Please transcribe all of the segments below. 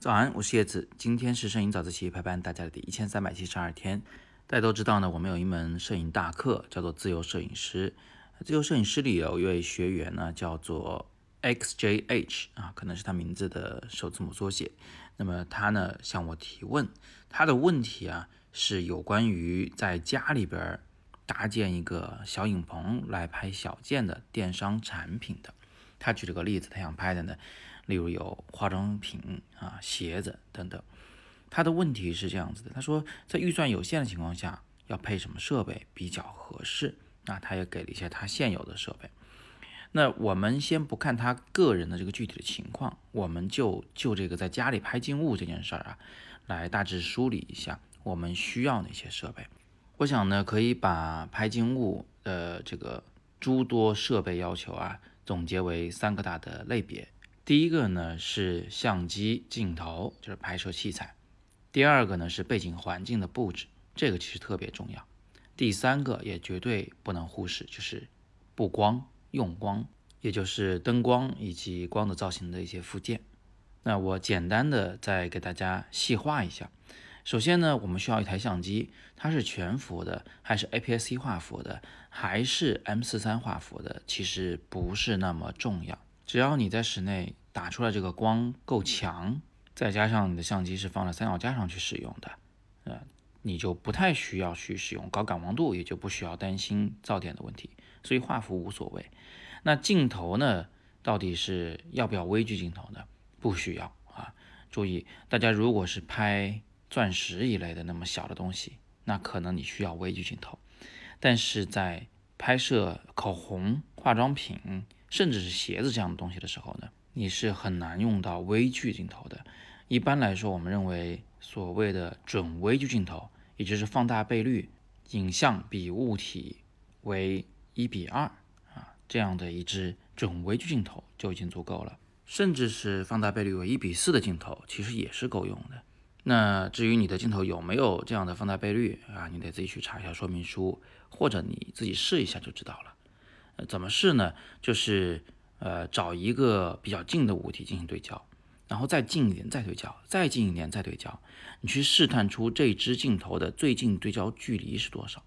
早安，我是叶子。今天是摄影早自习陪伴大家的第一千三百七十二天。大家都知道呢，我们有一门摄影大课，叫做自由摄影师。自由摄影师里有一位学员呢，叫做 XJH 啊，可能是他名字的首字母缩写。那么他呢向我提问，他的问题啊是有关于在家里边搭建一个小影棚来拍小件的电商产品的。他举了个例子，他想拍的呢。例如有化妆品啊、鞋子等等，他的问题是这样子的：他说，在预算有限的情况下，要配什么设备比较合适？那他也给了一些他现有的设备。那我们先不看他个人的这个具体的情况，我们就就这个在家里拍静物这件事儿啊，来大致梳理一下我们需要哪些设备。我想呢，可以把拍静物的这个诸多设备要求啊，总结为三个大的类别。第一个呢是相机镜头，就是拍摄器材；第二个呢是背景环境的布置，这个其实特别重要；第三个也绝对不能忽视，就是布光、用光，也就是灯光以及光的造型的一些附件。那我简单的再给大家细化一下。首先呢，我们需要一台相机，它是全幅的，还是 APS-C 画幅的，还是 M43 画幅的，其实不是那么重要，只要你在室内。打出来这个光够强，再加上你的相机是放在三脚架上去使用的，呃，你就不太需要去使用高感光度，也就不需要担心噪点的问题，所以画幅无所谓。那镜头呢，到底是要不要微距镜头呢？不需要啊。注意，大家如果是拍钻石一类的那么小的东西，那可能你需要微距镜头，但是在拍摄口红、化妆品，甚至是鞋子这样的东西的时候呢？你是很难用到微距镜头的。一般来说，我们认为所谓的准微距镜头，也就是放大倍率影像比物体为一比二啊，这样的一支准微距镜头就已经足够了。甚至是放大倍率为一比四的镜头，其实也是够用的。那至于你的镜头有没有这样的放大倍率啊，你得自己去查一下说明书，或者你自己试一下就知道了。怎么试呢？就是。呃，找一个比较近的物体进行对焦，然后再近一点再对焦，再近一点再对焦，你去试探出这支镜头的最近对焦距离是多少，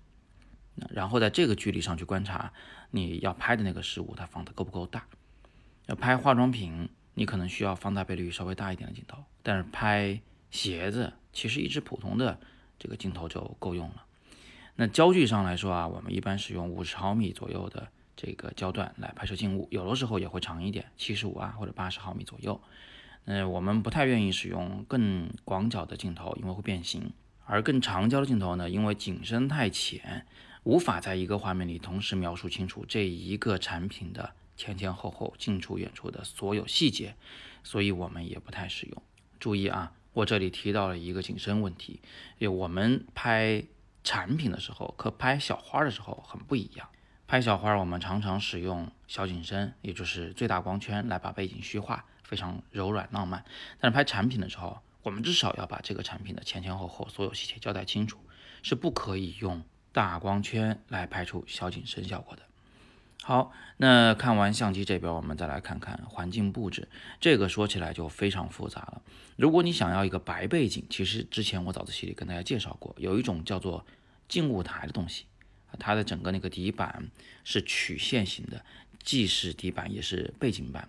然后在这个距离上去观察你要拍的那个事物它放的够不够大。要拍化妆品，你可能需要放大倍率稍微大一点的镜头，但是拍鞋子，其实一支普通的这个镜头就够用了。那焦距上来说啊，我们一般使用五十毫米左右的。这个焦段来拍摄静物，有的时候也会长一点，七十五啊或者八十毫米左右。嗯，我们不太愿意使用更广角的镜头，因为会变形。而更长焦的镜头呢，因为景深太浅，无法在一个画面里同时描述清楚这一个产品的前前后后、近处远处的所有细节，所以我们也不太使用。注意啊，我这里提到了一个景深问题，因为我们拍产品的时候和拍小花的时候很不一样。拍小花，我们常常使用小景深，也就是最大光圈来把背景虚化，非常柔软浪漫。但是拍产品的时候，我们至少要把这个产品的前前后后所有细节交代清楚，是不可以用大光圈来拍出小景深效果的。好，那看完相机这边，我们再来看看环境布置。这个说起来就非常复杂了。如果你想要一个白背景，其实之前我早自习里跟大家介绍过，有一种叫做静物台的东西。它的整个那个底板是曲线型的，既是底板也是背景板，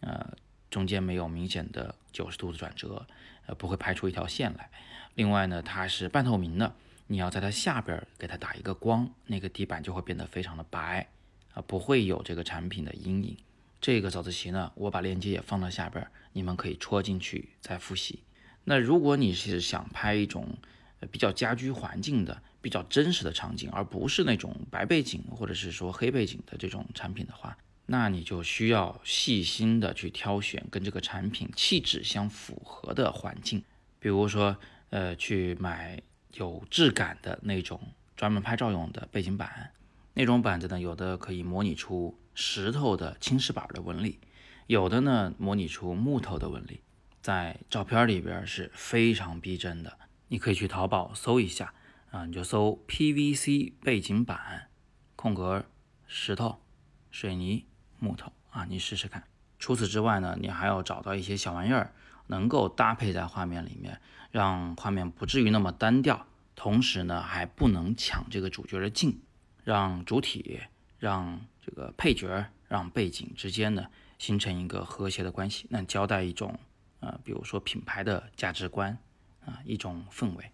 呃，中间没有明显的九十度的转折，呃，不会拍出一条线来。另外呢，它是半透明的，你要在它下边给它打一个光，那个底板就会变得非常的白，啊，不会有这个产品的阴影。这个早自习呢，我把链接也放到下边，你们可以戳进去再复习。那如果你是想拍一种比较家居环境的。比较真实的场景，而不是那种白背景或者是说黑背景的这种产品的话，那你就需要细心的去挑选跟这个产品气质相符合的环境。比如说，呃，去买有质感的那种专门拍照用的背景板，那种板子呢，有的可以模拟出石头的青石板的纹理，有的呢模拟出木头的纹理，在照片里边是非常逼真的。你可以去淘宝搜一下。啊，你就搜 PVC 背景板，空格石头、水泥、木头啊，你试试看。除此之外呢，你还要找到一些小玩意儿能够搭配在画面里面，让画面不至于那么单调，同时呢还不能抢这个主角的镜，让主体、让这个配角、让背景之间呢形成一个和谐的关系，那交代一种呃，比如说品牌的价值观啊，一种氛围。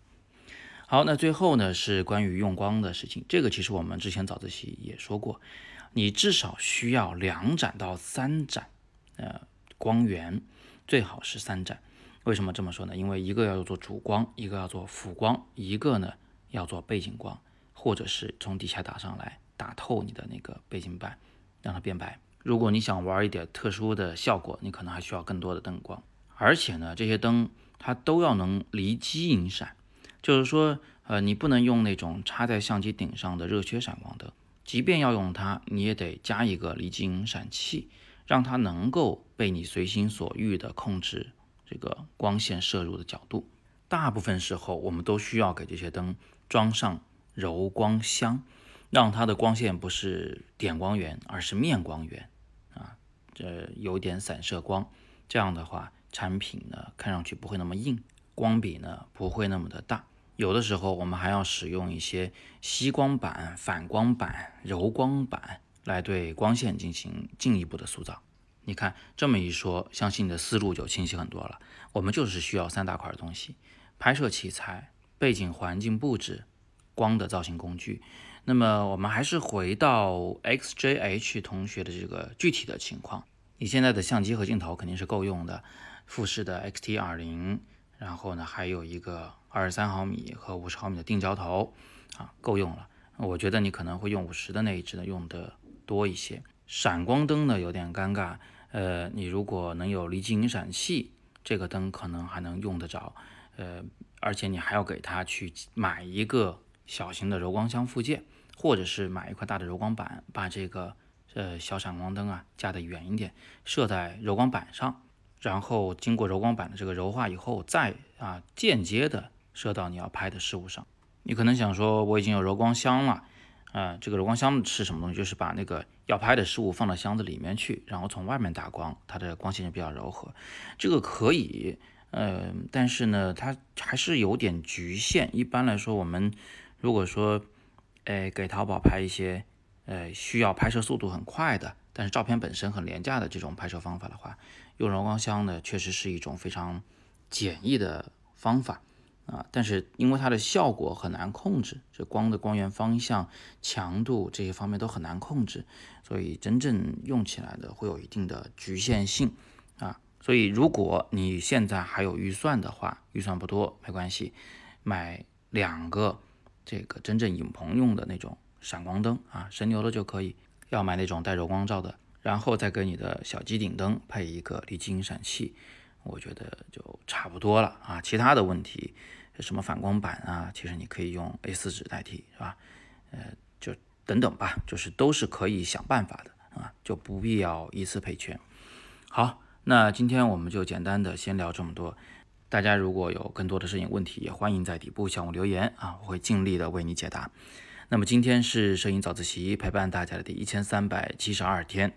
好，那最后呢是关于用光的事情，这个其实我们之前早自习也说过，你至少需要两盏到三盏，呃，光源。最好是三盏，为什么这么说呢？因为一个要做主光，一个要做辅光，一个呢要做背景光，或者是从底下打上来，打透你的那个背景板，让它变白。如果你想玩一点特殊的效果，你可能还需要更多的灯光。而且呢，这些灯它都要能离机引闪，就是说，呃，你不能用那种插在相机顶上的热缺闪光灯，即便要用它，你也得加一个离机引闪器。让它能够被你随心所欲地控制这个光线摄入的角度。大部分时候，我们都需要给这些灯装上柔光箱，让它的光线不是点光源，而是面光源啊，这有点散射光。这样的话，产品呢看上去不会那么硬，光比呢不会那么的大。有的时候，我们还要使用一些吸光板、反光板、柔光板。来对光线进行进一步的塑造。你看这么一说，相信你的思路就清晰很多了。我们就是需要三大块东西：拍摄器材、背景环境布置、光的造型工具。那么我们还是回到 XJH 同学的这个具体的情况。你现在的相机和镜头肯定是够用的，富士的 XT20，然后呢还有一个二十三毫米和五十毫米的定焦头，啊，够用了。我觉得你可能会用五十的那一支呢用的。多一些闪光灯呢，有点尴尬。呃，你如果能有离机引闪器，这个灯可能还能用得着。呃，而且你还要给它去买一个小型的柔光箱附件，或者是买一块大的柔光板，把这个呃小闪光灯啊架得远一点，射在柔光板上，然后经过柔光板的这个柔化以后，再啊间接的射到你要拍的事物上。你可能想说，我已经有柔光箱了。啊，这个柔光箱是什么东西？就是把那个要拍的事物放到箱子里面去，然后从外面打光，它的光线就比较柔和。这个可以，呃，但是呢，它还是有点局限。一般来说，我们如果说，哎，给淘宝拍一些，呃，需要拍摄速度很快的，但是照片本身很廉价的这种拍摄方法的话，用柔光箱呢，确实是一种非常简易的方法。啊，但是因为它的效果很难控制，这光的光源方向、强度这些方面都很难控制，所以真正用起来的会有一定的局限性啊。所以如果你现在还有预算的话，预算不多没关系，买两个这个真正影棚用的那种闪光灯啊，神牛的就可以，要买那种带柔光罩的，然后再给你的小机顶灯配一个离机引闪器。我觉得就差不多了啊，其他的问题，什么反光板啊，其实你可以用 A4 纸代替，是吧？呃，就等等吧，就是都是可以想办法的啊，就不必要一次赔全。好，那今天我们就简单的先聊这么多。大家如果有更多的摄影问题，也欢迎在底部向我留言啊，我会尽力的为你解答。那么今天是摄影早自习陪伴大家的第一千三百七十二天，